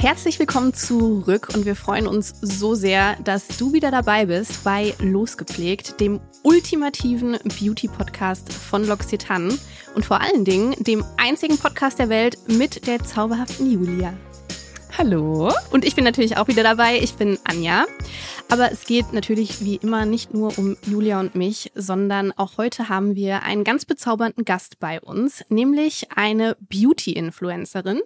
Herzlich willkommen zurück und wir freuen uns so sehr, dass du wieder dabei bist bei Losgepflegt, dem ultimativen Beauty-Podcast von L'Occitane und vor allen Dingen dem einzigen Podcast der Welt mit der zauberhaften Julia. Hallo. Und ich bin natürlich auch wieder dabei. Ich bin Anja. Aber es geht natürlich wie immer nicht nur um Julia und mich, sondern auch heute haben wir einen ganz bezaubernden Gast bei uns, nämlich eine Beauty-Influencerin,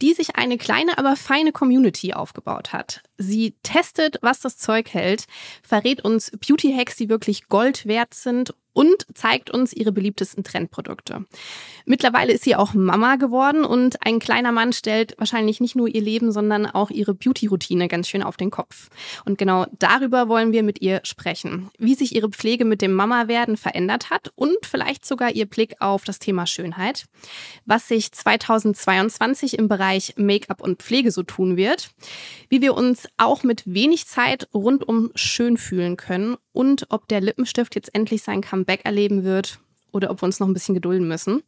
die sich eine kleine, aber feine Community aufgebaut hat. Sie testet, was das Zeug hält, verrät uns Beauty-Hacks, die wirklich Gold wert sind und zeigt uns ihre beliebtesten Trendprodukte. Mittlerweile ist sie auch Mama geworden und ein kleiner Mann stellt wahrscheinlich nicht nur ihr Leben, sondern auch ihre Beauty-Routine ganz schön auf den Kopf. Und genau darüber wollen wir mit ihr sprechen. Wie sich ihre Pflege mit dem Mama-Werden verändert hat und vielleicht sogar ihr Blick auf das Thema Schönheit. Was sich 2022 im Bereich Make-up und Pflege so tun wird. Wie wir uns auch mit wenig Zeit rundum schön fühlen können und ob der Lippenstift jetzt endlich sein Comeback erleben wird oder ob wir uns noch ein bisschen gedulden müssen.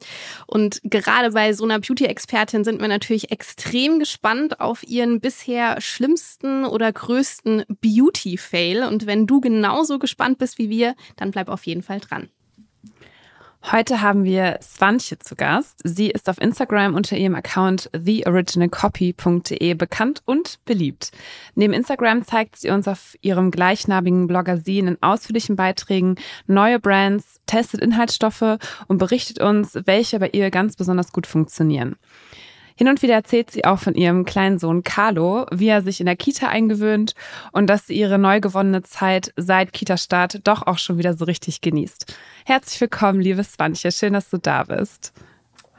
Und gerade bei so einer Beauty-Expertin sind wir natürlich extrem gespannt auf ihren bisher schlimmsten oder größten Beauty-Fail. Und wenn du genauso gespannt bist wie wir, dann bleib auf jeden Fall dran. Heute haben wir Swantje zu Gast. Sie ist auf Instagram unter ihrem Account theoriginalcopy.de bekannt und beliebt. Neben Instagram zeigt sie uns auf ihrem gleichnamigen Bloggersin in ausführlichen Beiträgen neue Brands, testet Inhaltsstoffe und berichtet uns, welche bei ihr ganz besonders gut funktionieren. Hin und wieder erzählt sie auch von ihrem kleinen Sohn Carlo, wie er sich in der Kita eingewöhnt und dass sie ihre neu gewonnene Zeit seit Kita-Start doch auch schon wieder so richtig genießt. Herzlich willkommen, liebe Swantje. Schön, dass du da bist.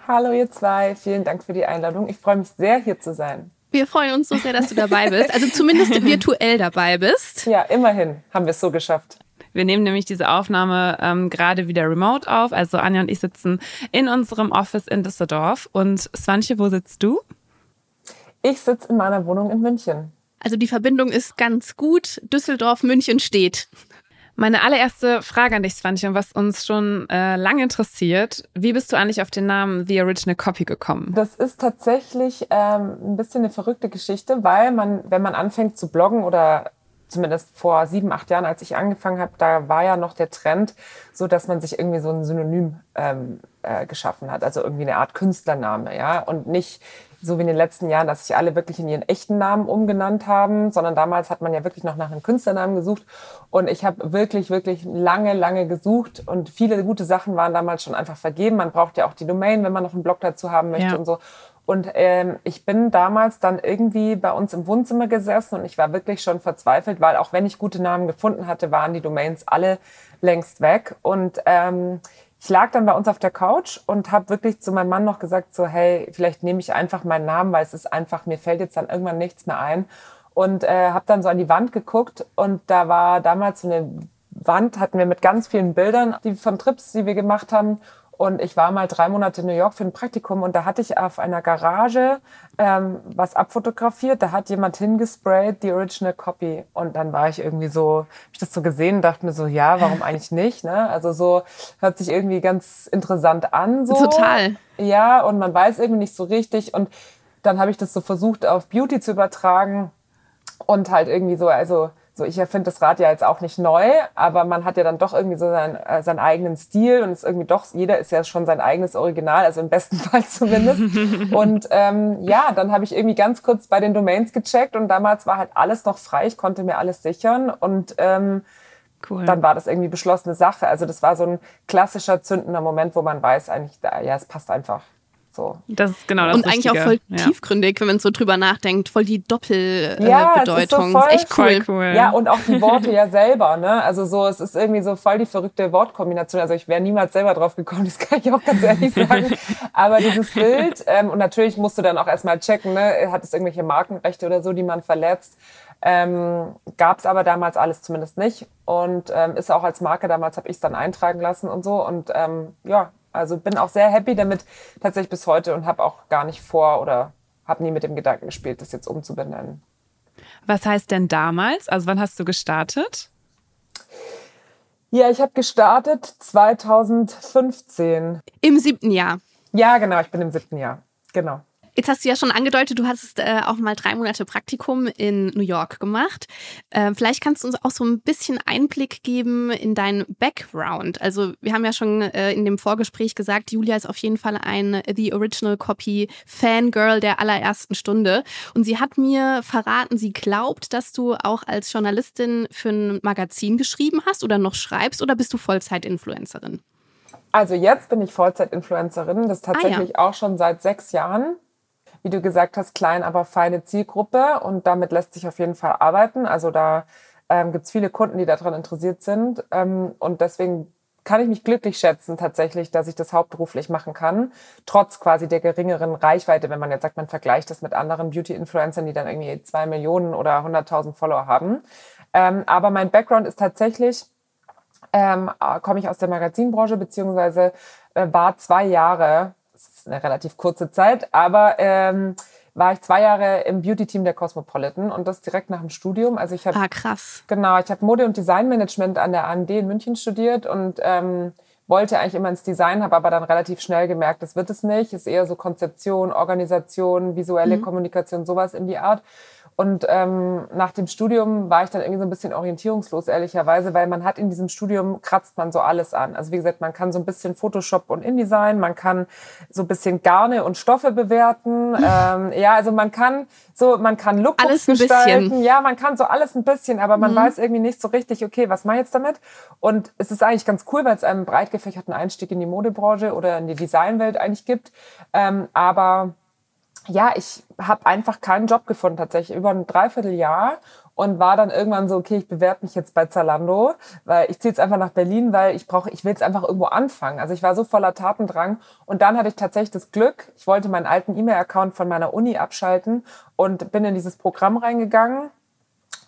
Hallo ihr zwei, vielen Dank für die Einladung. Ich freue mich sehr, hier zu sein. Wir freuen uns so sehr, dass du dabei bist. Also zumindest virtuell dabei bist. Ja, immerhin haben wir es so geschafft. Wir nehmen nämlich diese Aufnahme ähm, gerade wieder remote auf. Also Anja und ich sitzen in unserem Office in Düsseldorf. Und Swantje, wo sitzt du? Ich sitze in meiner Wohnung in München. Also die Verbindung ist ganz gut. Düsseldorf, München steht. Meine allererste Frage an dich, Swantje, und was uns schon äh, lange interessiert. Wie bist du eigentlich auf den Namen The Original Copy gekommen? Das ist tatsächlich ähm, ein bisschen eine verrückte Geschichte, weil man, wenn man anfängt zu bloggen oder zumindest vor sieben, acht Jahren, als ich angefangen habe, da war ja noch der Trend, so dass man sich irgendwie so ein Synonym ähm, äh, geschaffen hat, also irgendwie eine Art Künstlername, ja, und nicht so wie in den letzten Jahren, dass sich alle wirklich in ihren echten Namen umgenannt haben, sondern damals hat man ja wirklich noch nach einem Künstlernamen gesucht und ich habe wirklich, wirklich lange, lange gesucht und viele gute Sachen waren damals schon einfach vergeben. Man braucht ja auch die Domain, wenn man noch einen Blog dazu haben möchte Ja. und so. Und ähm, ich bin damals dann irgendwie bei uns im Wohnzimmer gesessen und ich war wirklich schon verzweifelt, weil auch wenn ich gute Namen gefunden hatte, waren die Domains alle längst weg. Und ähm, ich lag dann bei uns auf der Couch und habe wirklich zu meinem Mann noch gesagt, so hey, vielleicht nehme ich einfach meinen Namen, weil es ist einfach, mir fällt jetzt dann irgendwann nichts mehr ein. Und äh, habe dann so an die Wand geguckt und da war damals so eine Wand, hatten wir mit ganz vielen Bildern, die von Trips, die wir gemacht haben. Und ich war mal drei Monate in New York für ein Praktikum und da hatte ich auf einer Garage ähm, was abfotografiert. Da hat jemand hingesprayt, die Original Copy. Und dann war ich irgendwie so, hab ich das so gesehen, dachte mir so, ja, warum eigentlich nicht? Ne? Also so hört sich irgendwie ganz interessant an. So. Total. Ja, und man weiß irgendwie nicht so richtig. Und dann habe ich das so versucht, auf Beauty zu übertragen und halt irgendwie so, also so ich erfinde das Rad ja jetzt auch nicht neu, aber man hat ja dann doch irgendwie so seinen, äh, seinen eigenen Stil und ist irgendwie doch, jeder ist ja schon sein eigenes Original, also im besten Fall zumindest. und ähm, ja, dann habe ich irgendwie ganz kurz bei den Domains gecheckt und damals war halt alles noch frei, ich konnte mir alles sichern und ähm, Cool. dann war das irgendwie beschlossene Sache. Also das war so ein klassischer zündender Moment, wo man weiß eigentlich, ja, es passt einfach. So. Das ist genau das Und eigentlich auch voll Richtige. Ja. tiefgründig, wenn man so drüber nachdenkt. Voll die Doppelbedeutung. Ja, äh, es ist so Bedeutung. voll- ist echt cool. Voll cool. Ja, und auch die Worte ja selber, ne? Also so, es ist irgendwie so voll die verrückte Wortkombination. Also ich wäre niemals selber drauf gekommen, das kann ich auch ganz ehrlich sagen. Aber dieses Bild, ähm, und natürlich musst du dann auch erstmal checken, ne? Hat es irgendwelche Markenrechte oder so, die man verletzt? Ähm, Gab es aber damals alles zumindest nicht. Und ähm, ist auch als Marke, damals habe ich es dann eintragen lassen und so. Und ähm, ja, Also bin auch sehr happy damit tatsächlich bis heute und habe auch gar nicht vor oder habe nie mit dem Gedanken gespielt, das jetzt umzubenennen. Was heißt denn damals? Also wann hast du gestartet? Ja, ich habe gestartet 2015. Im siebten Jahr. Ja, genau, ich bin im siebten Jahr. Genau. Jetzt hast du ja schon angedeutet, du hast äh, auch mal drei Monate Praktikum in New York gemacht. Äh, vielleicht kannst du uns auch so ein bisschen Einblick geben in deinen Background. Also wir haben ja schon äh, in dem Vorgespräch gesagt, Julia ist auf jeden Fall ein The Original Copy Fangirl der allerersten Stunde. Und sie hat mir verraten, sie glaubt, dass du auch als Journalistin für ein Magazin geschrieben hast oder noch schreibst oder bist du Vollzeit-Influencerin? Also jetzt bin ich Vollzeit-Influencerin, das tatsächlich ah, ja. auch schon seit sechs Jahren wie du gesagt hast, klein, aber feine Zielgruppe und damit lässt sich auf jeden Fall arbeiten. Also da ähm, gibt es viele Kunden, die daran interessiert sind ähm, und deswegen kann ich mich glücklich schätzen tatsächlich, dass ich das hauptberuflich machen kann, trotz quasi der geringeren Reichweite, wenn man jetzt sagt, man vergleicht das mit anderen Beauty-Influencern, die dann irgendwie zwei Millionen oder 100.000 Follower haben. Ähm, aber mein Background ist tatsächlich, ähm, komme ich aus der Magazinbranche, beziehungsweise äh, war zwei Jahre ist eine relativ kurze Zeit, aber ähm, war ich zwei Jahre im Beauty-Team der Cosmopolitan und das direkt nach dem Studium. Also ich habe ah, krass. Genau, ich habe Mode- und Designmanagement an der AMD in München studiert und ähm, wollte eigentlich immer ins Design, habe aber dann relativ schnell gemerkt, das wird es nicht. Ist eher so Konzeption, Organisation, visuelle mhm. Kommunikation, sowas in die Art. Und ähm, nach dem Studium war ich dann irgendwie so ein bisschen orientierungslos, ehrlicherweise, weil man hat in diesem Studium, kratzt man so alles an. Also wie gesagt, man kann so ein bisschen Photoshop und InDesign, man kann so ein bisschen Garne und Stoffe bewerten. ähm, ja, also man kann so, man kann Lookbooks alles ein gestalten. Bisschen. Ja, man kann so alles ein bisschen, aber man mhm. weiß irgendwie nicht so richtig, okay, was mache ich jetzt damit? Und es ist eigentlich ganz cool, weil es einen breit gefächerten Einstieg in die Modebranche oder in die Designwelt eigentlich gibt. Ähm, aber ja, ich habe einfach keinen Job gefunden tatsächlich über ein Dreivierteljahr und war dann irgendwann so, okay, ich bewerbe mich jetzt bei Zalando, weil ich ziehe jetzt einfach nach Berlin, weil ich brauche, ich will jetzt einfach irgendwo anfangen. Also ich war so voller Tatendrang und dann hatte ich tatsächlich das Glück, ich wollte meinen alten E-Mail-Account von meiner Uni abschalten und bin in dieses Programm reingegangen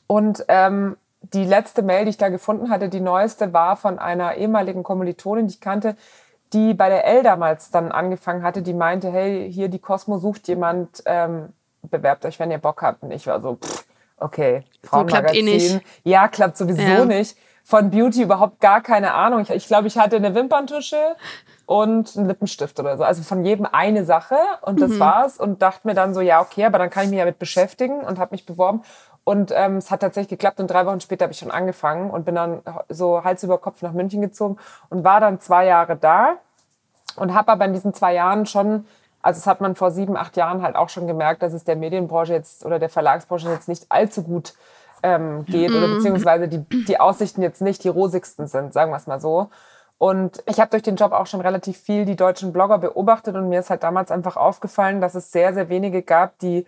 und ähm, die letzte Mail, die ich da gefunden hatte, die neueste, war von einer ehemaligen Kommilitonin, die ich kannte, die bei der L damals dann angefangen hatte, die meinte, hey, hier die Cosmo sucht jemand, ähm, bewerbt euch, wenn ihr Bock habt. Und ich war so, pff, okay, Frauenmagazin. So klappt eh nicht. Ja, klappt sowieso ja. nicht. Von Beauty überhaupt gar keine Ahnung. Ich, ich glaube, ich hatte eine Wimperntusche und einen Lippenstift oder so. Also von jedem eine Sache und das mhm. war's. Und dachte mir dann so, ja, okay, aber dann kann ich mich damit beschäftigen und habe mich beworben. Und ähm, es hat tatsächlich geklappt und drei Wochen später habe ich schon angefangen und bin dann so Hals über Kopf nach München gezogen und war dann zwei Jahre da und habe aber in diesen zwei Jahren schon, also das hat man vor sieben, acht Jahren halt auch schon gemerkt, dass es der Medienbranche jetzt oder der Verlagsbranche jetzt nicht allzu gut ähm, geht mhm. oder beziehungsweise die, die Aussichten jetzt nicht die rosigsten sind, sagen wir es mal so. Und ich habe durch den Job auch schon relativ viel die deutschen Blogger beobachtet und mir ist halt damals einfach aufgefallen, dass es sehr, sehr wenige gab, die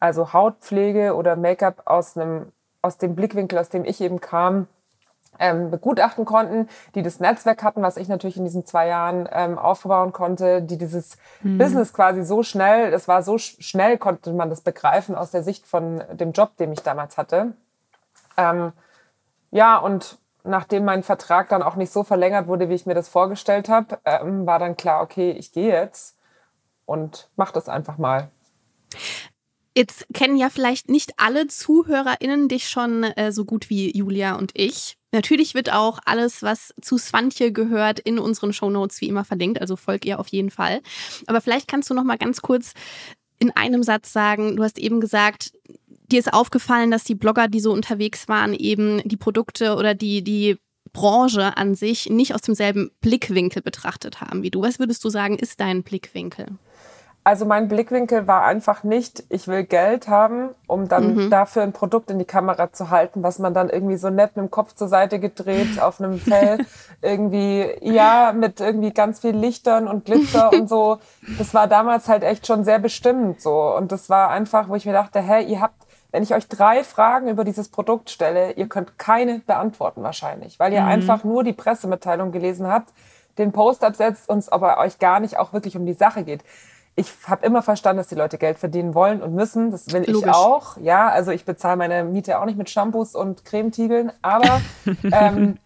also Hautpflege oder Make-up aus einem, aus dem Blickwinkel, aus dem ich eben kam, ähm, begutachten konnten, die das Netzwerk hatten, was ich natürlich in diesen zwei Jahren ähm, aufbauen konnte, die dieses mhm. Business quasi so schnell, das war so sch schnell, konnte man das begreifen aus der Sicht von dem Job, den ich damals hatte. Ähm, ja, und nachdem mein Vertrag dann auch nicht so verlängert wurde, wie ich mir das vorgestellt habe, ähm, war dann klar, okay, ich gehe jetzt und mach das einfach mal. Jetzt kennen ja vielleicht nicht alle ZuhörerInnen dich schon äh, so gut wie Julia und ich. Natürlich wird auch alles, was zu Swantje gehört, in unseren Shownotes wie immer verlinkt, also folg ihr auf jeden Fall. Aber vielleicht kannst du noch mal ganz kurz in einem Satz sagen, du hast eben gesagt, dir ist aufgefallen, dass die Blogger, die so unterwegs waren, eben die Produkte oder die, die Branche an sich nicht aus demselben Blickwinkel betrachtet haben wie du. Was würdest du sagen, ist dein Blickwinkel? Also mein Blickwinkel war einfach nicht, ich will Geld haben, um dann mhm. dafür ein Produkt in die Kamera zu halten, was man dann irgendwie so nett mit dem Kopf zur Seite gedreht auf einem Fell irgendwie, ja, mit irgendwie ganz viel Lichtern und Glitzer und so. Das war damals halt echt schon sehr bestimmend so. Und das war einfach, wo ich mir dachte, hey, ihr habt, wenn ich euch drei Fragen über dieses Produkt stelle, ihr könnt keine beantworten wahrscheinlich, weil ihr mhm. einfach nur die Pressemitteilung gelesen habt, den Post absetzt und es aber euch gar nicht auch wirklich um die Sache geht ich habe immer verstanden, dass die Leute Geld verdienen wollen und müssen. Das will Logisch. ich auch. Ja, also ich bezahle meine Miete auch nicht mit Shampoos und Cremetiegeln, aber ähm,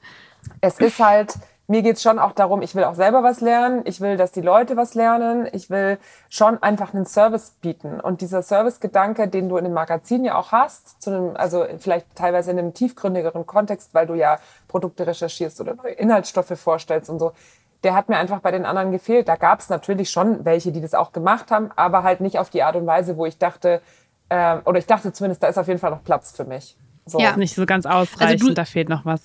es ist halt mir geht's schon auch darum, ich will auch selber was lernen, ich will, dass die Leute was lernen, ich will schon einfach einen Service bieten. Und dieser Service-Gedanke, den du in dem Magazin ja auch hast, zu einem, also vielleicht teilweise in einem tiefgründigeren Kontext, weil du ja Produkte recherchierst oder neue Inhaltsstoffe vorstellst und so, der hat mir einfach bei den anderen gefehlt. Da gab's natürlich schon welche, die das auch gemacht haben, aber halt nicht auf die Art und Weise, wo ich dachte, äh, oder ich dachte zumindest, da ist auf jeden Fall noch Platz für mich. So. Ja. Nicht so ganz ausreichend, Also du- da fehlt noch was.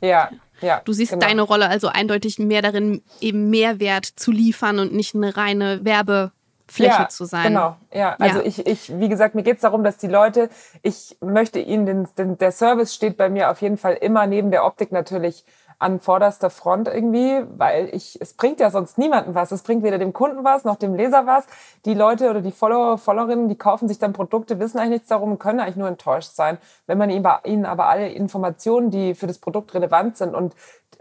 Ja, ja. Du siehst genau. deine Rolle also eindeutig mehr darin, eben Mehrwert zu liefern und nicht eine reine Werbefläche ja, zu sein. Genau, ja. Also Ja. ich, ich, wie gesagt, mir geht's darum, dass die Leute, ich möchte ihnen, den, den, der Service steht bei mir auf jeden Fall immer neben der Optik natürlich an vorderster Front irgendwie, weil ich, es bringt ja sonst niemandem was. Es bringt weder dem Kunden was, noch dem Leser was. Die Leute oder die Follower, Followerinnen, die kaufen sich dann Produkte, wissen eigentlich nichts darum, können eigentlich nur enttäuscht sein. Wenn man ihnen aber alle Informationen, die für das Produkt relevant sind und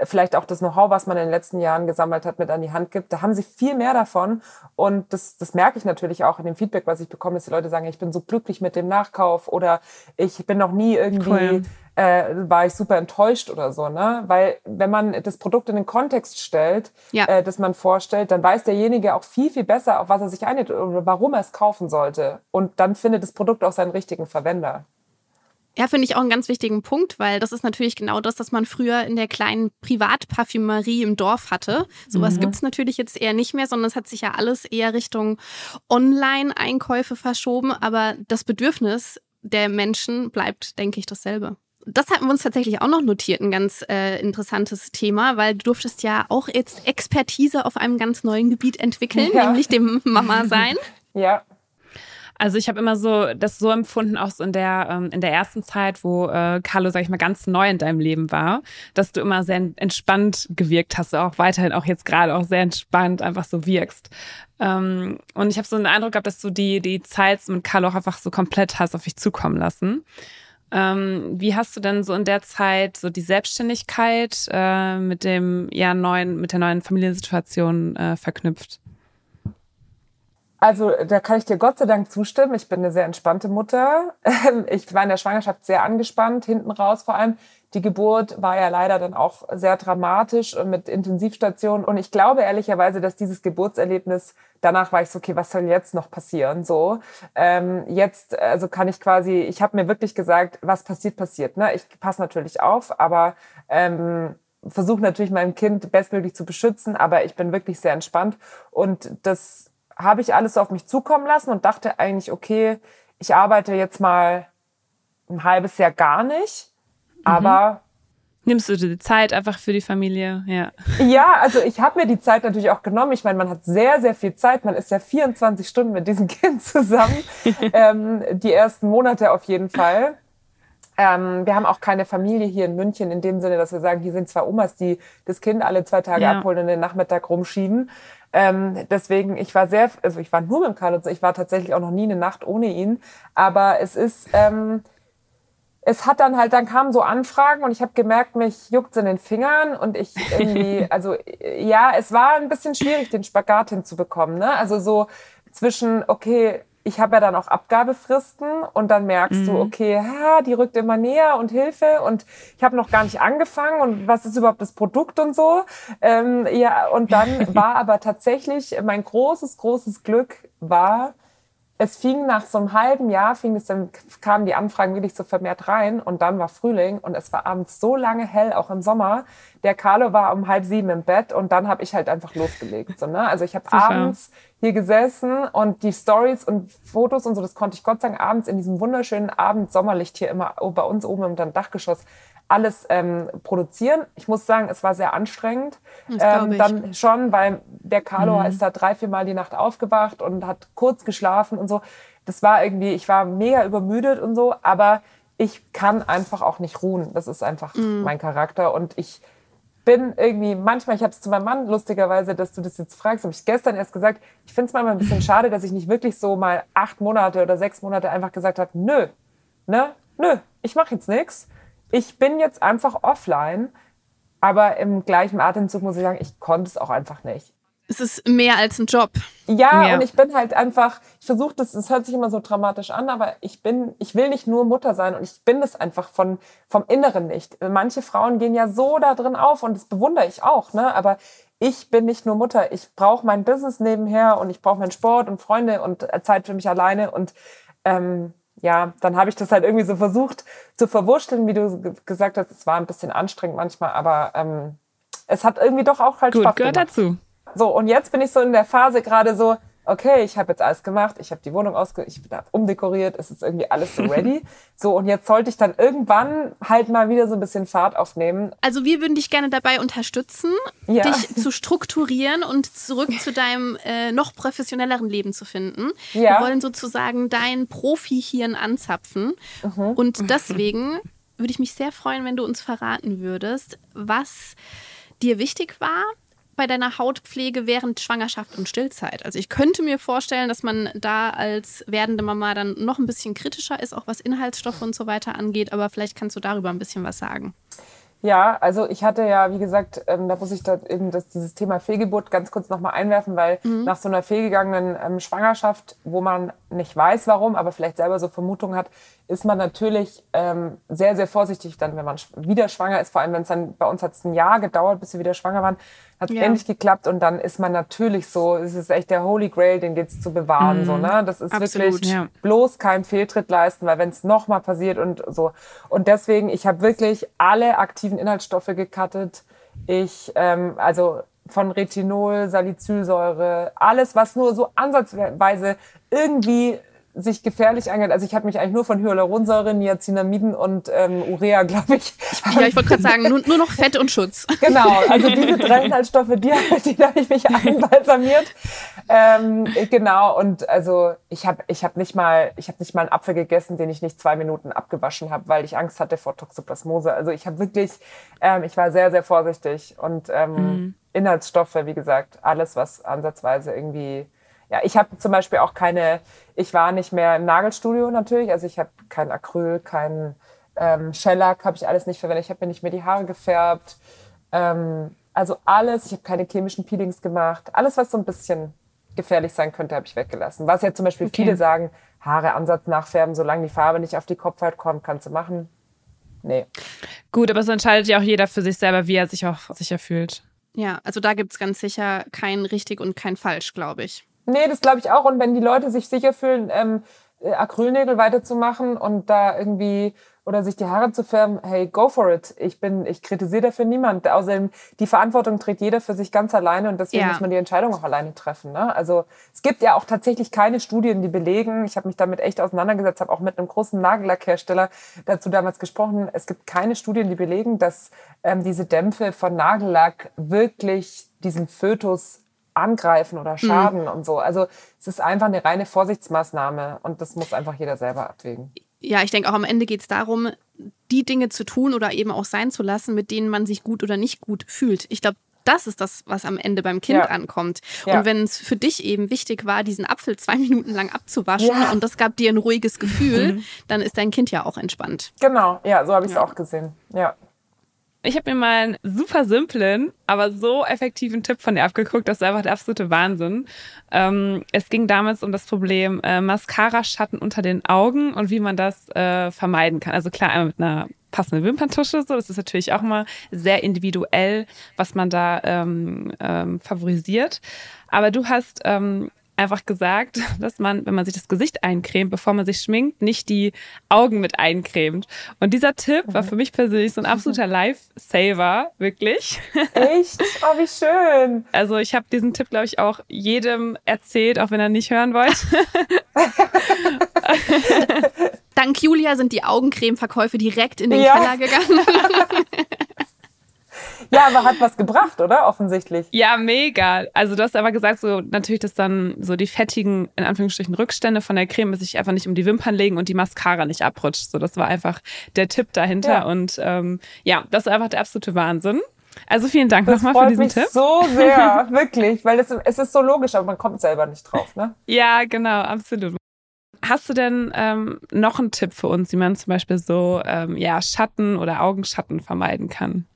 vielleicht auch das Know-how, was man in den letzten Jahren gesammelt hat, mit an die Hand gibt, da haben sie viel mehr davon. Und das, das merke ich natürlich auch in dem Feedback, was ich bekomme, dass die Leute sagen, ich bin so glücklich mit dem Nachkauf oder ich bin noch nie irgendwie Cool. Äh, war ich super enttäuscht oder so, ne? Weil wenn man das Produkt in den Kontext stellt, Ja. äh, das man vorstellt, dann weiß derjenige auch viel, viel besser, auf was er sich einigt oder warum er es kaufen sollte. Und dann findet das Produkt auch seinen richtigen Verwender. Ja, finde ich auch einen ganz wichtigen Punkt, weil das ist natürlich genau das, was man früher in der kleinen Privatparfümerie im Dorf hatte. Sowas gibt's natürlich jetzt eher nicht mehr, sondern es hat sich ja alles eher Richtung Online-Einkäufe verschoben. Aber das Bedürfnis der Menschen bleibt, denke ich, dasselbe. Das hatten wir uns tatsächlich auch noch notiert, ein ganz äh, interessantes Thema, weil du durftest ja auch jetzt Expertise auf einem ganz neuen Gebiet entwickeln, Ja. nämlich dem Mama sein. Ja. Also ich habe immer so das so empfunden, auch so in der ähm, in der ersten Zeit, wo äh, Carlo, sag ich mal, ganz neu in deinem Leben war, dass du immer sehr entspannt gewirkt hast, auch weiterhin auch jetzt gerade auch sehr entspannt einfach so wirkst. Ähm, und ich habe so den Eindruck gehabt, dass du die die Zeit mit Carlo auch einfach so komplett hast auf dich zukommen lassen. Ähm, wie hast du denn so in der Zeit so die Selbstständigkeit äh, mit dem ja neuen mit der neuen Familiensituation äh, verknüpft? Also da kann ich dir Gott sei Dank zustimmen. Ich bin eine sehr entspannte Mutter. Ich war in der Schwangerschaft sehr angespannt, hinten raus vor allem. Die Geburt war ja leider dann auch sehr dramatisch und mit Intensivstation. Und ich glaube ehrlicherweise, dass dieses Geburtserlebnis, danach war ich so, okay, was soll jetzt noch passieren? So, ähm, jetzt, also kann ich quasi, ich habe mir wirklich gesagt, was passiert, passiert. Ne? Ich passe natürlich auf, aber ähm, versuche natürlich mein Kind bestmöglich zu beschützen, aber ich bin wirklich sehr entspannt. Und das habe ich alles auf mich zukommen lassen und dachte eigentlich, okay, ich arbeite jetzt mal ein halbes Jahr gar nicht. Aber Nimmst du dir die Zeit einfach für die Familie? Ja. ja, also ich habe mir die Zeit natürlich auch genommen. Ich meine, man hat sehr, sehr viel Zeit. Man ist ja 24 Stunden mit diesem Kind zusammen. ähm, die ersten Monate auf jeden Fall. Ähm, wir haben auch keine Familie hier in München in dem Sinne, dass wir sagen, hier sind zwei Omas, die das Kind alle zwei Tage Ja. abholen und den Nachmittag rumschieben. Ähm, deswegen, ich war sehr, also ich war nur mit dem Carlo, ich war tatsächlich auch noch nie eine Nacht ohne ihn. Aber es ist, ähm, es hat dann halt, dann kamen so Anfragen und ich habe gemerkt, mich juckt's in den Fingern und ich irgendwie, also ja, es war ein bisschen schwierig, den Spagat hinzubekommen. Ne? Also so zwischen, okay, ich habe ja dann auch Abgabefristen und dann merkst du, okay, ha, die rückt immer näher und Hilfe und ich habe noch gar nicht angefangen und was ist überhaupt das Produkt und so. Ähm, ja, und dann war aber tatsächlich mein großes, großes Glück war, es fing nach so einem halben Jahr, fing es dann, kamen die Anfragen wirklich so vermehrt rein und dann war Frühling und es war abends so lange hell, auch im Sommer. Der Carlo war um halb sieben im Bett und dann habe ich halt einfach losgelegt. So, ne? Also ich habe abends hier gesessen und die Stories und Fotos und so, das konnte ich Gott sei Dank abends in diesem wunderschönen Abend Sommerlicht hier immer bei uns oben im Dachgeschoss alles ähm, produzieren. Ich muss sagen, es war sehr anstrengend. Ähm, dann schon, weil der Carlo ist da drei, vier Mal die Nacht aufgewacht und hat kurz geschlafen und so. Das war irgendwie, ich war mega übermüdet und so, aber ich kann einfach auch nicht ruhen. Das ist einfach mein Charakter und ich bin irgendwie, manchmal, ich habe es zu meinem Mann lustigerweise, dass du das jetzt fragst, habe ich gestern erst gesagt, ich finde es manchmal ein bisschen schade, dass ich nicht wirklich so mal acht Monate oder sechs Monate einfach gesagt habe, nö, ne, nö, ich mache jetzt nichts. Ich bin jetzt einfach offline, aber im gleichen Atemzug muss ich sagen, ich konnte es auch einfach nicht. es ist mehr als ein Job. Ja, Ja. und ich bin halt einfach, ich versuche das, es hört sich immer so dramatisch an, aber ich bin, ich will nicht nur Mutter sein und ich bin das einfach von, vom Inneren nicht. Manche Frauen gehen ja so da drin auf und das bewundere ich auch, ne? Aber ich bin nicht nur Mutter, ich brauche mein Business nebenher und ich brauche meinen Sport und Freunde und Zeit für mich alleine und ähm, ja, dann habe ich das halt irgendwie so versucht zu verwurschteln, wie du ge- gesagt hast. Es war ein bisschen anstrengend manchmal, aber ähm, es hat irgendwie doch auch halt Gut, Spaß gehört gemacht. dazu. So, und jetzt bin ich so in der Phase gerade so, okay, ich habe jetzt alles gemacht, ich habe die Wohnung ausge, ich habe umdekoriert, es ist irgendwie alles so ready. so, und jetzt sollte ich dann irgendwann halt mal wieder so ein bisschen Fahrt aufnehmen. Also wir würden dich gerne dabei unterstützen, Ja. dich zu strukturieren und zurück zu deinem äh, noch professionelleren Leben zu finden. Ja. Wir wollen sozusagen dein Profi-Hirn anzapfen. Mhm. Und deswegen würde ich mich sehr freuen, wenn du uns verraten würdest, was dir wichtig war bei deiner Hautpflege während Schwangerschaft und Stillzeit. Also ich könnte mir vorstellen, dass man da als werdende Mama dann noch ein bisschen kritischer ist, auch was Inhaltsstoffe und so weiter angeht. Aber vielleicht kannst du darüber ein bisschen was sagen. Ja, also ich hatte ja, wie gesagt, ähm, da muss ich da eben das, dieses Thema Fehlgeburt ganz kurz nochmal einwerfen, weil nach so einer fehlgegangenen ähm, Schwangerschaft, wo man nicht weiß warum, aber vielleicht selber so Vermutungen hat, ist man natürlich ähm, sehr, sehr vorsichtig dann, wenn man wieder schwanger ist. Vor allem, wenn es dann, bei uns hat es ein Jahr gedauert, bis wir wieder schwanger waren, hat es Ja. endlich geklappt und dann ist man natürlich so, es ist echt der Holy Grail, den geht's zu bewahren, so, ne? Das ist Absolut, wirklich, ja. bloß keinen Fehltritt leisten, weil wenn es nochmal passiert und so. Und deswegen, ich habe wirklich alle aktiven Inhaltsstoffe gecuttet. Ich, ähm, also von Retinol, Salicylsäure, alles, was nur so ansatzweise irgendwie sich gefährlich angeht. Also ich habe mich eigentlich nur von Hyaluronsäure, Niacinamiden und ähm, Urea, glaube ich. Ja, ich wollte gerade sagen, nur, nur noch Fett und Schutz. Genau, also diese drei Inhaltsstoffe, die, die habe ich mich einbalsamiert. Ähm, genau, und also ich habe ich hab nicht mal ich habe nicht mal einen Apfel gegessen, den ich nicht zwei Minuten abgewaschen habe, weil ich Angst hatte vor Toxoplasmose. Also ich habe wirklich, ähm, ich war sehr, sehr vorsichtig und ähm, Inhaltsstoffe, wie gesagt, alles, was ansatzweise irgendwie ja, ich habe zum Beispiel auch keine, ich war nicht mehr im Nagelstudio natürlich, also ich habe kein Acryl, kein ähm, Shellac, habe ich alles nicht verwendet, ich habe mir nicht mehr die Haare gefärbt, ähm, also alles, ich habe keine chemischen Peelings gemacht, alles, was so ein bisschen gefährlich sein könnte, habe ich weggelassen. Was ja zum Beispiel viele sagen, Haare Ansatz nachfärben, solange die Farbe nicht auf die Kopfhaut kommt, kannst du machen. Nee. Gut, aber so entscheidet ja auch jeder für sich selber, wie er sich auch sicher fühlt. Ja, also da gibt es ganz sicher kein richtig und kein falsch, glaube ich. Nee, das glaube ich auch. Und wenn die Leute sich sicher fühlen, ähm, äh, Acrylnägel weiterzumachen und da irgendwie oder sich die Haare zu färben, hey, go for it. Ich bin, ich kritisiere dafür niemand. Außerdem, die Verantwortung trägt jeder für sich ganz alleine und deswegen Ja. muss man die Entscheidung auch alleine treffen. Ne? Also es gibt ja auch tatsächlich keine Studien, die belegen, ich habe mich damit echt auseinandergesetzt, habe auch mit einem großen Nagellackhersteller dazu damals gesprochen, es gibt keine Studien, die belegen, dass ähm, diese Dämpfe von Nagellack wirklich diesen Fötus angreifen oder schaden und so. Also es ist einfach eine reine Vorsichtsmaßnahme und das muss einfach jeder selber abwägen. Ja, ich denke auch am Ende geht es darum, die Dinge zu tun oder eben auch sein zu lassen, mit denen man sich gut oder nicht gut fühlt. Ich glaube, das ist das, was am Ende beim Kind Ja. ankommt. Ja. Und wenn es für dich eben wichtig war, diesen Apfel zwei Minuten lang abzuwaschen Ja. und das gab dir ein ruhiges Gefühl, dann ist dein Kind ja auch entspannt. Genau, ja, so habe ich es auch gesehen. Ja. Ich habe mir mal einen super simplen, aber so effektiven Tipp von dir abgeguckt. Das ist einfach der absolute Wahnsinn. Ähm, es ging damals um das Problem äh, Mascara-Schatten unter den Augen und wie man das äh, vermeiden kann. Also klar, einmal mit einer passenden Wimperntusche. So, das ist natürlich auch mal sehr individuell, was man da ähm, ähm, favorisiert. Aber du hast ähm, einfach gesagt, dass man, wenn man sich das Gesicht eincremt, bevor man sich schminkt, nicht die Augen mit eincremt. Und dieser Tipp war für mich persönlich so ein absoluter Lifesaver, wirklich. Echt? Oh, wie schön. Also ich habe diesen Tipp, glaube ich, auch jedem erzählt, auch wenn er nicht hören wollte. Dank Julia sind die Augencreme-Verkäufe direkt in den Ja. Keller gegangen. Ja, aber hat was gebracht, oder? Offensichtlich. Ja, mega. Also du hast aber gesagt, so natürlich, dass dann so die fettigen, in Anführungsstrichen, Rückstände von der Creme sich einfach nicht um die Wimpern legen und die Mascara nicht abrutscht. So, das war einfach der Tipp dahinter. Ja. Und ähm, ja, das ist einfach der absolute Wahnsinn. Also vielen Dank Das nochmal für diesen mich Tipp. so sehr, wirklich, weil es, es ist so logisch, aber man kommt selber nicht drauf. Ne? Ja, genau, absolut. Hast du denn ähm, noch einen Tipp für uns, wie man zum Beispiel so ähm, ja, Schatten oder Augenschatten vermeiden kann?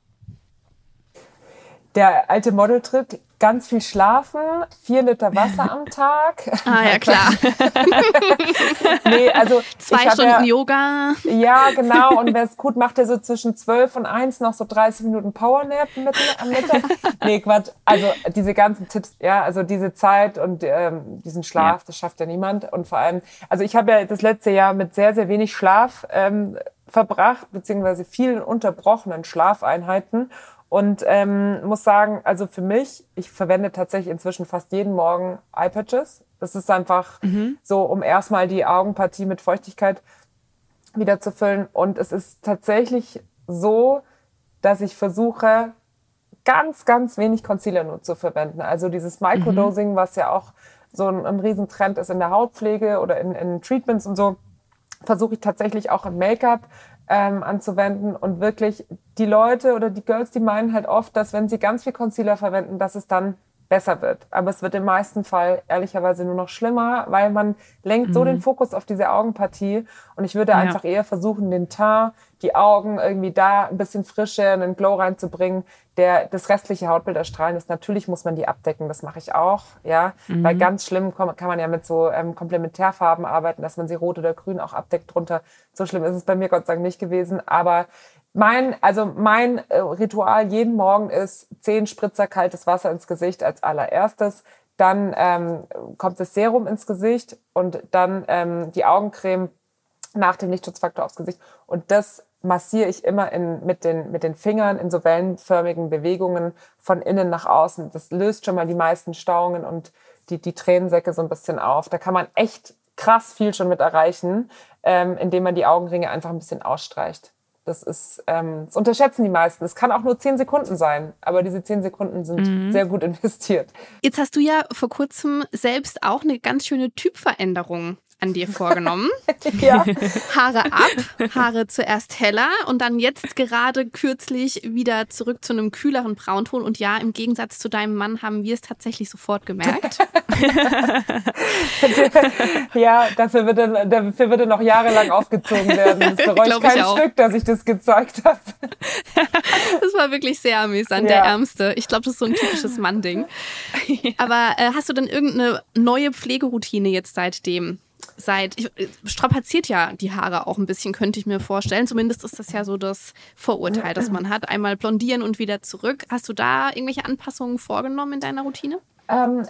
Der alte Modeltrick, ganz viel schlafen, vier Liter Wasser am Tag. Ah ja, klar. nee, also Zwei Stunden ja, Yoga. Ja, genau. Und wer es gut macht, der so zwischen 12 und 1 noch so 30 Minuten Powernap mit, am Mittag. Nee, Quatsch. Also diese ganzen Tipps, ja, also diese Zeit und ähm, diesen Schlaf, Ja. das schafft ja niemand. Und vor allem, also ich habe ja das letzte Jahr mit sehr, sehr wenig Schlaf ähm, verbracht, beziehungsweise vielen unterbrochenen Schlafeinheiten. Und ähm, muss sagen, also für mich, ich verwende tatsächlich inzwischen fast jeden Morgen Eye-Patches. Das ist einfach so, um erstmal die Augenpartie mit Feuchtigkeit wieder zu füllen. Und es ist tatsächlich so, dass ich versuche, ganz, ganz wenig Concealer nur zu verwenden. Also dieses Microdosing, was ja auch so ein, ein Riesentrend ist in der Hautpflege oder in, in Treatments und so, versuche ich tatsächlich auch im Make-up ähm, anzuwenden. Und wirklich die Leute oder die Girls, die meinen halt oft, dass wenn sie ganz viel Concealer verwenden, dass es dann besser wird. Aber es wird im meisten Fall ehrlicherweise nur noch schlimmer, weil man lenkt so den Fokus auf diese Augenpartie und ich würde Ja. einfach eher versuchen, den Teint, die Augen irgendwie da ein bisschen Frische, einen Glow reinzubringen, der das restliche Hautbild erstrahlen ist. Natürlich muss man die abdecken, das mache ich auch, ja, weil ganz schlimm kann kann man ja mit so ähm, Komplementärfarben arbeiten, dass man sie rot oder grün auch abdeckt drunter. So schlimm ist es bei mir Gott sei Dank nicht gewesen, aber mein, also mein äh, Ritual jeden Morgen ist zehn Spritzer kaltes Wasser ins Gesicht als allererstes. Dann ähm, kommt das Serum ins Gesicht und dann ähm, die Augencreme nach dem Lichtschutzfaktor aufs Gesicht. Und das massiere ich immer in, mit, den, mit den Fingern in so wellenförmigen Bewegungen von innen nach außen. Das löst schon mal die meisten Stauungen und die, die Tränensäcke so ein bisschen auf. Da kann man echt krass viel schon mit erreichen, ähm, indem man die Augenringe einfach ein bisschen ausstreicht. Das ist, ähm, das unterschätzen die meisten. Es kann auch nur zehn Sekunden sein, aber diese zehn Sekunden sind sehr gut investiert. Jetzt hast du ja vor kurzem selbst auch eine ganz schöne Typveränderung an dir vorgenommen. ja. Haare ab, Haare zuerst heller und dann jetzt gerade kürzlich wieder zurück zu einem kühleren Braunton. Und ja, im Gegensatz zu deinem Mann haben wir es tatsächlich sofort gemerkt. ja, dafür würde, dafür würde noch jahrelang aufgezogen werden. Das bereue ich Glaub ich kein auch. Stück, dass ich das gezeigt habe. Das war wirklich sehr amüsant, Ja. der Ärmste. Ich glaube, das ist so ein typisches Mann-Ding. Aber äh, hast du denn irgendeine neue Pflegeroutine jetzt seitdem? Seit ich, äh, strapaziert ja die Haare auch ein bisschen, könnte ich mir vorstellen. Zumindest ist das ja so das Vorurteil, das man hat. Einmal blondieren und wieder zurück. Hast du da irgendwelche Anpassungen vorgenommen in deiner Routine? Ähm,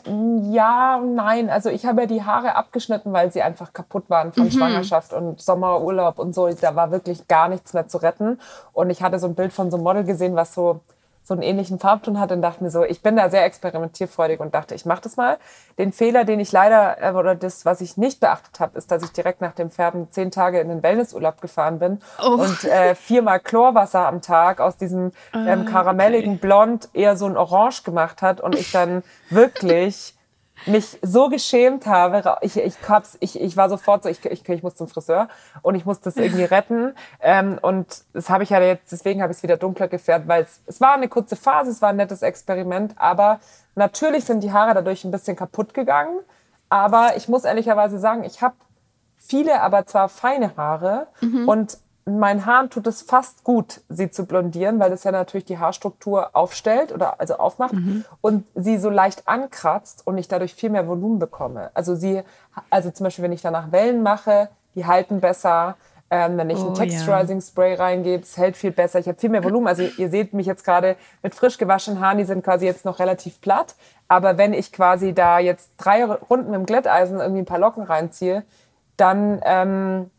ja, nein. Also ich habe ja die Haare abgeschnitten, weil sie einfach kaputt waren von Schwangerschaft und Sommerurlaub und so. Da war wirklich gar nichts mehr zu retten. Und ich hatte so ein Bild von so einem Model gesehen, was so so einen ähnlichen Farbton hatte und dachte mir so, ich bin da sehr experimentierfreudig und dachte, ich mache das mal. Den Fehler, den ich leider, äh, oder das, was ich nicht beachtet habe, ist, dass ich direkt nach dem Färben zehn Tage in den Wellnessurlaub gefahren bin Oh. und äh, viermal Chlorwasser am Tag aus diesem ähm, karamelligen Blond eher so ein Orange gemacht hat und ich dann wirklich mich so geschämt habe. Ich, ich, hab's, ich, ich war sofort so, ich, ich, ich muss zum Friseur und ich muss das irgendwie retten. Ähm, und das habe ich ja jetzt, deswegen habe ich es wieder dunkler gefärbt, weil es, es war eine kurze Phase, es war ein nettes Experiment, aber natürlich sind die Haare dadurch ein bisschen kaputt gegangen. Aber ich muss ehrlicherweise sagen, ich habe viele, aber zwar feine Haare und meinen Haaren tut es fast gut, sie zu blondieren, weil das ja natürlich die Haarstruktur aufstellt oder also aufmacht und sie so leicht ankratzt und ich dadurch viel mehr Volumen bekomme. Also sie, also zum Beispiel, wenn ich danach Wellen mache, die halten besser. Ähm, wenn ich Oh, ein Texturizing Spray reingebe, es hält viel besser. Ich habe viel mehr Volumen. Also ihr seht mich jetzt gerade mit frisch gewaschenen Haaren, die sind quasi jetzt noch relativ platt. Aber wenn ich quasi da jetzt drei Runden mit dem Glätteisen irgendwie ein paar Locken reinziehe, dann ähm,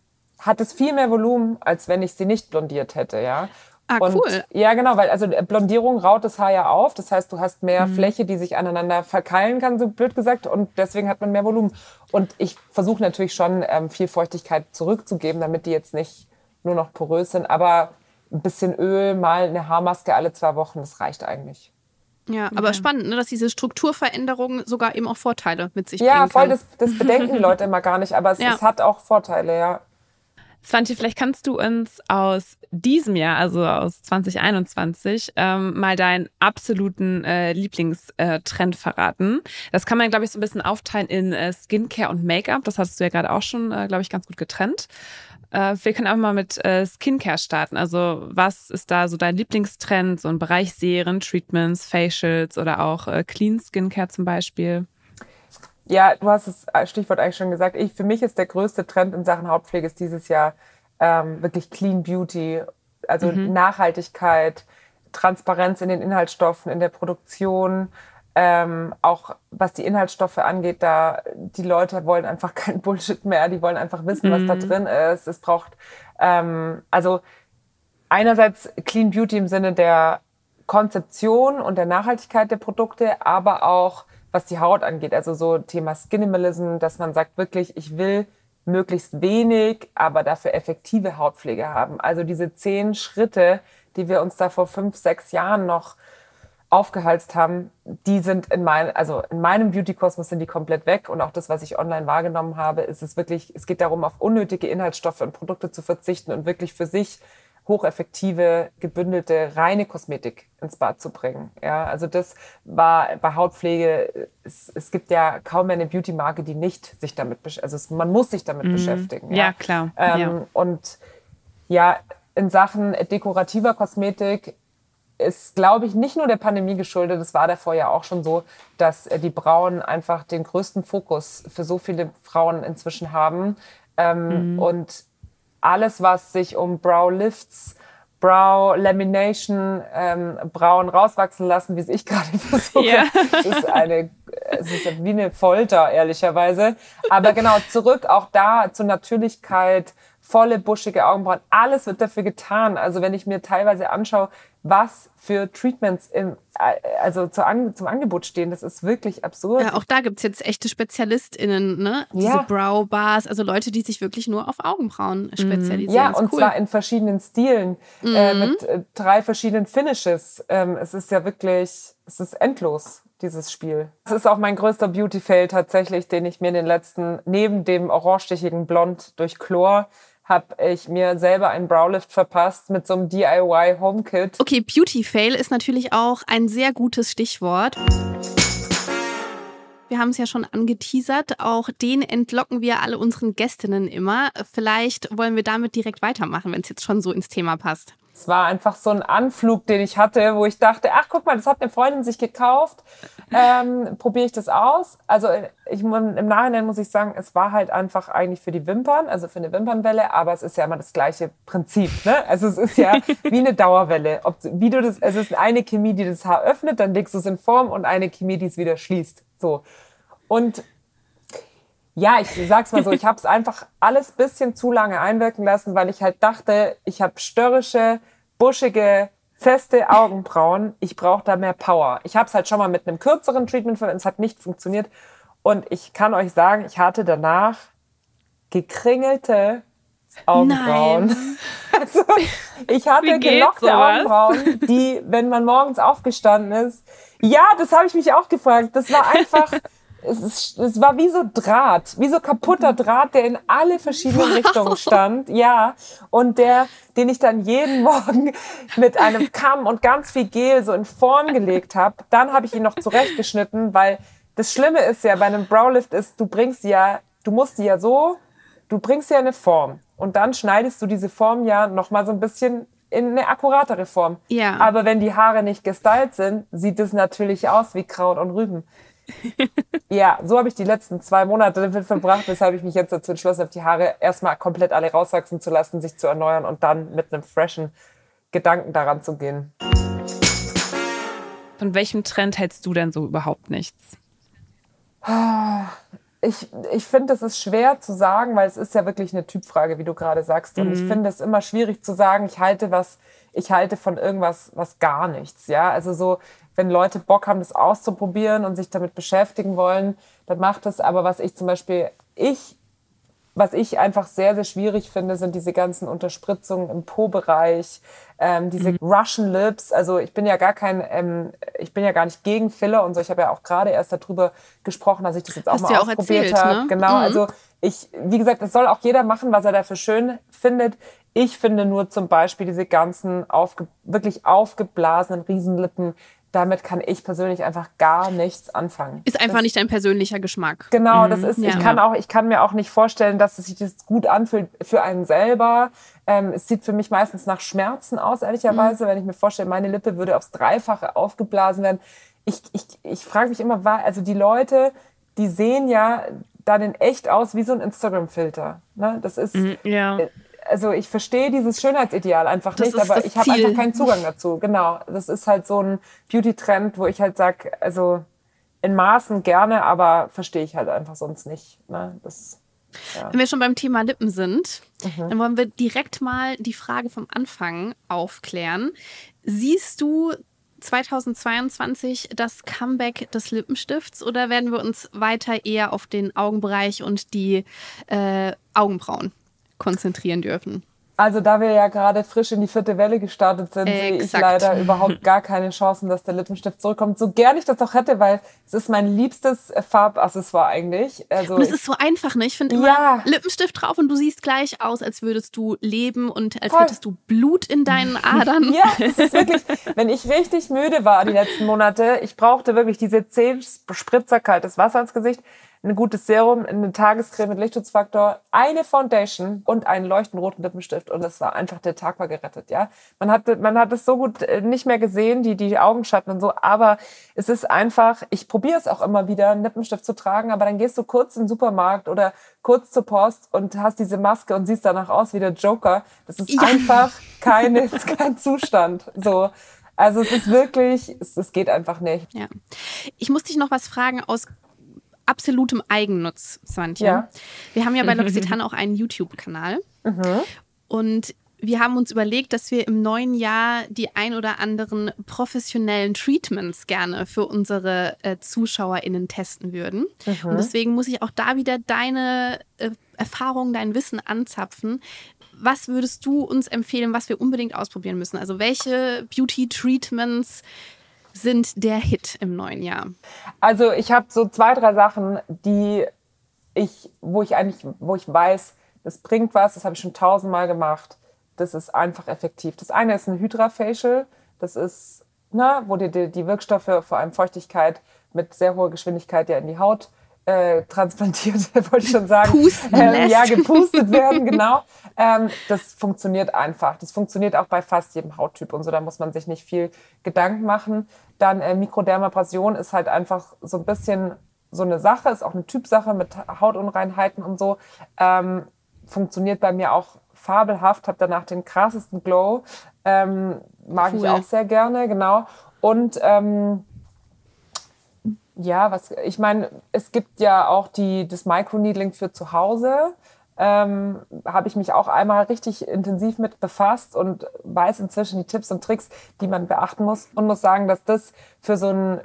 hat es viel mehr Volumen, als wenn ich sie nicht blondiert hätte, ja. Ah, Und, cool. Ja, genau, weil also Blondierung raut das Haar ja auf. Das heißt, du hast mehr Mhm. Fläche, die sich aneinander verkeilen kann, so blöd gesagt. Und deswegen hat man mehr Volumen. Und ich versuche natürlich schon ähm, viel Feuchtigkeit zurückzugeben, damit die jetzt nicht nur noch porös sind. Aber ein bisschen Öl, mal eine Haarmaske alle zwei Wochen, das reicht eigentlich. Ja, aber spannend, ne, dass diese Strukturveränderung sogar eben auch Vorteile mit sich Ja, bringen voll, kann. das, das bedenken die Leute immer gar nicht. Aber es, Ja. es hat auch Vorteile, ja. Svante, vielleicht kannst du uns aus diesem Jahr, also aus 2021, ähm, mal deinen absoluten äh, Lieblingstrend verraten. Das kann man, glaube ich, so ein bisschen aufteilen in äh, Skincare und Make-up. Das hast du ja gerade auch schon, äh, glaube ich, ganz gut getrennt. Äh, wir können auch mal mit äh, Skincare starten. Also was ist da so dein Lieblingstrend, so ein Bereich Serien, Treatments, Facials oder auch äh, Clean Skincare zum Beispiel? Ja, du hast das äh, Stichwort eigentlich schon gesagt. Ich, für mich ist der größte Trend in Sachen Hautpflege ist dieses Jahr ähm, wirklich Clean Beauty, also mhm. Nachhaltigkeit, Transparenz in den Inhaltsstoffen, in der Produktion, ähm, auch was die Inhaltsstoffe angeht, da die Leute wollen einfach kein Bullshit mehr, die wollen einfach wissen, mhm. was da mhm. drin ist. Es braucht ähm, also einerseits Clean Beauty im Sinne der Konzeption und der Nachhaltigkeit der Produkte, aber auch was die Haut angeht. Also so Thema Skinimalism, dass man sagt wirklich, ich will möglichst wenig, aber dafür effektive Hautpflege haben. Also diese zehn Schritte, die wir uns da vor fünf, sechs Jahren noch aufgehalst haben, die sind in mein, also in meinem Beauty-Kosmos sind die komplett weg. Und auch das, was ich online wahrgenommen habe, ist es wirklich, es geht darum, auf unnötige Inhaltsstoffe und Produkte zu verzichten und wirklich für sich hocheffektive, gebündelte, reine Kosmetik ins Bad zu bringen. Ja, also das war bei Hautpflege, es, es gibt ja kaum mehr eine Beauty-Marke, die nicht sich damit, beschäftigt. also es, man muss sich damit mhm. beschäftigen. Ja, ja klar. Ähm, ja. Und ja, in Sachen dekorativer Kosmetik ist, glaube ich, nicht nur der Pandemie geschuldet, das war davor ja auch schon so, dass die Brauen einfach den größten Fokus für so viele Frauen inzwischen haben. Ähm, mhm. Und alles, was sich um Brow Lifts, Brow Lamination, ähm, Brauen rauswachsen lassen, wie es ich gerade versuche, yeah. ist eine, es ist wie eine Folter, ehrlicherweise. Aber genau, zurück auch da zur Natürlichkeit, volle, buschige Augenbrauen. Alles wird dafür getan. Also wenn ich mir teilweise anschaue, was für Treatments im, also zu an, zum Angebot stehen. Das ist wirklich absurd. Ja, auch da gibt es jetzt echte SpezialistInnen, ne? Diese ja. Brow Bars, also Leute, die sich wirklich nur auf Augenbrauen mhm. spezialisieren. Ja, und cool. zwar in verschiedenen Stilen, äh, mhm. äh, mit äh, drei verschiedenen Finishes. Ähm, es ist ja wirklich, es ist endlos dieses Spiel. Das ist auch mein größter Beauty-Fail tatsächlich, den ich mir in den letzten, neben dem orangestichigen Blond durch Chlor, habe ich mir selber einen Browlift verpasst mit so einem DIY HomeKit. Okay, Beauty Fail ist natürlich auch ein sehr gutes Stichwort. Wir haben es ja schon angeteasert. Auch den entlocken wir alle unseren Gästinnen immer. Vielleicht wollen wir damit direkt weitermachen, wenn es jetzt schon so ins Thema passt. Es war einfach so ein Anflug, den ich hatte, wo ich dachte, ach guck mal, das hat eine Freundin sich gekauft. Ähm, Probiere ich das aus? Also ich, im Nachhinein muss ich sagen, es war halt einfach eigentlich für die Wimpern, also für eine Wimpernwelle, aber es ist ja immer das gleiche Prinzip. Ne? Also es ist ja wie eine Dauerwelle. Ob, wie du das, es ist eine Chemie, die das Haar öffnet, dann legst du es in Form und eine Chemie, die es wieder schließt. So. Und ja, ich sag's mal so, ich habe es einfach alles bisschen zu lange einwirken lassen, weil ich halt dachte, ich habe störrische, buschige, feste Augenbrauen. Ich brauche da mehr Power. Ich habe es halt schon mal mit einem kürzeren Treatment verwendet, es hat nicht funktioniert. Und ich kann euch sagen, ich hatte danach gekringelte Augenbrauen. Nein. Also ich hatte gelockte sowas? Augenbrauen, die, wenn man morgens aufgestanden ist, ja, das habe ich mich auch gefragt. Das war einfach es, ist, es war wie so Draht, wie so kaputter Draht, der in alle verschiedenen wow. Richtungen stand. Ja, und der, den ich dann jeden Morgen mit einem Kamm und ganz viel Gel so in Form gelegt habe. Dann habe ich ihn noch zurechtgeschnitten, weil das Schlimme ist ja bei einem Browlift ist, du bringst ja, du musst die ja so, du bringst ja eine Form und dann schneidest du diese Form ja noch mal so ein bisschen in eine akkuratere Form. Ja. Aber wenn die Haare nicht gestylt sind, sieht es natürlich aus wie Kraut und Rüben. Ja, so habe ich die letzten zwei Monate damit verbracht, weshalb ich mich jetzt dazu entschlossen habe, die Haare erstmal komplett alle rauswachsen zu lassen, sich zu erneuern und dann mit einem freshen Gedanken daran zu gehen. Von welchem Trend hältst du denn so überhaupt nichts? Ich, ich finde, es ist schwer zu sagen, weil es ist ja wirklich eine Typfrage, wie du gerade sagst. Und mhm. ich finde es immer schwierig zu sagen, ich halte was, ich halte von irgendwas was gar nichts. Ja, also so, wenn Leute Bock haben, das auszuprobieren und sich damit beschäftigen wollen, dann macht es. Aber was ich zum Beispiel, ich, was ich einfach sehr, sehr schwierig finde, sind diese ganzen Unterspritzungen im Po-Bereich, ähm, diese mhm. Russian Lips. Also ich bin ja gar kein, ähm, ich bin ja gar nicht gegen Filler und so. Ich habe ja auch gerade erst darüber gesprochen, dass ich das jetzt auch Hast mal ausprobiert habe. Ne? Genau, mhm. also ich, wie gesagt, das soll auch jeder machen, was er dafür schön findet. Ich finde nur zum Beispiel diese ganzen aufge wirklich aufgeblasenen Riesenlippen, damit kann ich persönlich einfach gar nichts anfangen. Ist einfach das, nicht dein persönlicher Geschmack. Genau, das ist, Ja. ich kann auch, ich kann mir auch nicht vorstellen, dass es sich das gut anfühlt für einen selber. Ähm, es sieht für mich meistens nach Schmerzen aus, ehrlicherweise, wenn ich mir vorstelle, meine Lippe würde aufs Dreifache aufgeblasen werden. Ich, ich, ich frage mich immer, war, also die Leute, die sehen ja dann in echt aus wie so ein Instagram-Filter. Ne? Das ist, Ja. Also ich verstehe dieses Schönheitsideal einfach Das nicht, aber ich habe einfach keinen Zugang dazu. Genau, das ist halt so ein Beauty-Trend, wo ich halt sag, also in Maßen gerne, aber verstehe ich halt einfach sonst nicht. Ne? Das, Wenn wir schon beim Thema Lippen sind, Mhm. dann wollen wir direkt mal die Frage vom Anfang aufklären. Siehst du 2022 das Comeback des Lippenstifts oder werden wir uns weiter eher auf den Augenbereich und die äh, Augenbrauen konzentrieren dürfen? also da wir ja gerade frisch in die vierte Welle gestartet sind, sehe ich Exakt. leider überhaupt gar keine Chancen, dass der Lippenstift zurückkommt. So gern ich das auch hätte, weil es ist mein liebstes Farbaccessoire eigentlich. Also Und es ist so einfach, ne? Ich finde immer Ja. Lippenstift drauf und du siehst gleich aus, als würdest du leben und als Voll. hättest du Blut in deinen Adern. Ja, es ist wirklich, wenn ich richtig müde war die letzten Monate, ich brauchte wirklich diese zehn Spritzer kaltes Wasser ins Gesicht, ein gutes Serum, eine Tagescreme mit Lichtschutzfaktor, eine Foundation und einen leuchtend roten Lippenstift und das war einfach, der Tag war gerettet, ja. Man hat, man hat es so gut äh, nicht mehr gesehen, die, die Augenschatten und so, aber es ist einfach, ich probiere es auch immer wieder, einen Lippenstift zu tragen, aber dann gehst du kurz in den Supermarkt oder kurz zur Post und hast diese Maske und siehst danach aus wie der Joker. Das ist Ja. einfach keine, kein Zustand. So. Also es ist wirklich, es, es geht einfach nicht. Ja. Ich muss dich noch was fragen aus absolutem Eigennutz, Swantje. Ja. Wir haben ja bei L'Occitane auch einen YouTube-Kanal. Mhm. Und wir haben uns überlegt, dass wir im neuen Jahr die ein oder anderen professionellen Treatments gerne für unsere äh, ZuschauerInnen testen würden. Mhm. Und deswegen muss ich auch da wieder deine äh, Erfahrungen, dein Wissen anzapfen. Was würdest du uns empfehlen, was wir unbedingt ausprobieren müssen? Also welche Beauty-Treatments sind der Hit im neuen Jahr? Also ich habe so zwei, drei Sachen, die ich, wo ich eigentlich, wo ich weiß, das bringt was, das habe ich schon tausendmal gemacht. Das ist einfach effektiv. Das eine ist ein Hydra-Facial. Das ist, ne, wo dir die, die Wirkstoffe, vor allem Feuchtigkeit, mit sehr hoher Geschwindigkeit ja in die Haut äh, transplantiert, wollte ich schon sagen. Pusten ähm. Ja, gepustet werden, genau. Ähm, das funktioniert einfach. Das funktioniert auch bei fast jedem Hauttyp und so. Da muss man sich nicht viel Gedanken machen. Dann äh, Mikrodermabrasion ist halt einfach so ein bisschen so eine Sache, ist auch eine Typsache mit Hautunreinheiten und so. Ähm, funktioniert bei mir auch fabelhaft, habe danach den krassesten Glow. Ähm, mag ich Cool. auch sehr gerne, genau. Und ähm, ja, was ich meine, es gibt ja auch die, das Microneedling für zu Hause. Ähm, habe ich mich auch einmal richtig intensiv mit befasst und weiß inzwischen die Tipps und Tricks, die man beachten muss und muss sagen, dass das für so ein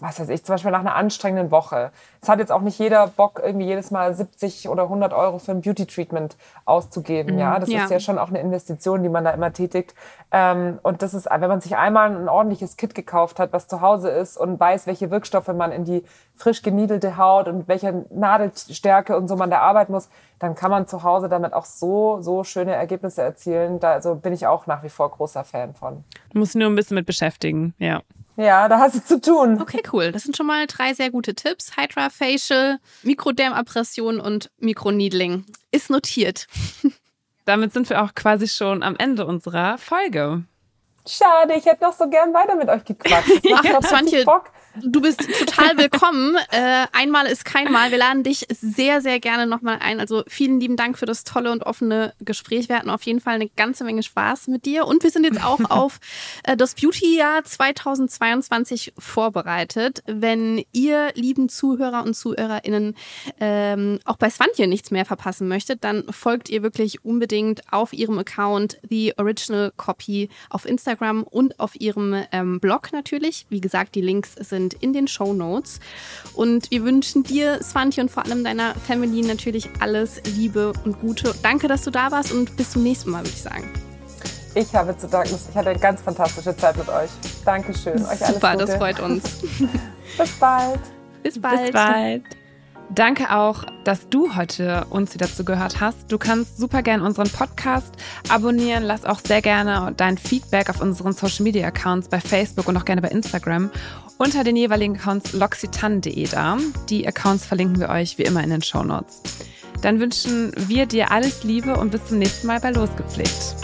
was weiß ich, zum Beispiel nach einer anstrengenden Woche. Es hat jetzt auch nicht jeder Bock, irgendwie jedes Mal 70 oder 100 Euro für ein Beauty-Treatment auszugeben. Ja, das Ja. ist ja schon auch eine Investition, die man da immer tätigt. Ähm, und das ist, wenn man sich einmal ein ordentliches Kit gekauft hat, was zu Hause ist und weiß, welche Wirkstoffe man in die frisch geniedelte Haut und mit welcher Nadelstärke und so man da arbeiten muss, dann kann man zu Hause damit auch so, so schöne Ergebnisse erzielen. Da also bin ich auch nach wie vor großer Fan von. Muss nur ein bisschen mit beschäftigen, ja. Ja, da hast du zu tun. Okay, cool. Das sind schon mal drei sehr gute Tipps. Hydra Facial, Mikrodermabrasion und Mikroneedling. Ist notiert. Damit sind wir auch quasi schon am Ende unserer Folge. Schade, ich hätte noch so gern weiter mit euch gequatscht. Das macht Ja, Swantje, Bock. Du bist total willkommen. äh, einmal ist kein Mal. Wir laden dich sehr, sehr gerne nochmal ein. Also vielen lieben Dank für das tolle und offene Gespräch. Wir hatten auf jeden Fall eine ganze Menge Spaß mit dir. Und wir sind jetzt auch auf äh, das Beauty-Jahr 2022 vorbereitet. Wenn ihr, lieben Zuhörer und ZuhörerInnen, ähm, auch bei Swantje nichts mehr verpassen möchtet, dann folgt ihr wirklich unbedingt auf ihrem Account The Original Copy auf Instagram und auf ihrem ähm, Blog natürlich. Wie gesagt, die Links sind in den Show Notes. Und wir wünschen dir, Swantje, und vor allem deiner Family natürlich alles Liebe und Gute. Danke, dass du da warst und bis zum nächsten Mal, würde ich sagen. Ich habe zu danken. Ich hatte eine ganz fantastische Zeit mit euch. Dankeschön. Euch alles Super, Gute. das freut uns. Bis bald. Bis bald. Bis bald. Danke auch, dass du heute uns wieder zugehört hast. Du kannst super gerne unseren Podcast abonnieren. Lass auch sehr gerne dein Feedback auf unseren Social Media Accounts bei Facebook und auch gerne bei Instagram unter den jeweiligen Accounts loxitan.de da. Die Accounts verlinken wir euch wie immer in den Show Notes. Dann wünschen wir dir alles Liebe und bis zum nächsten Mal bei Losgepflegt.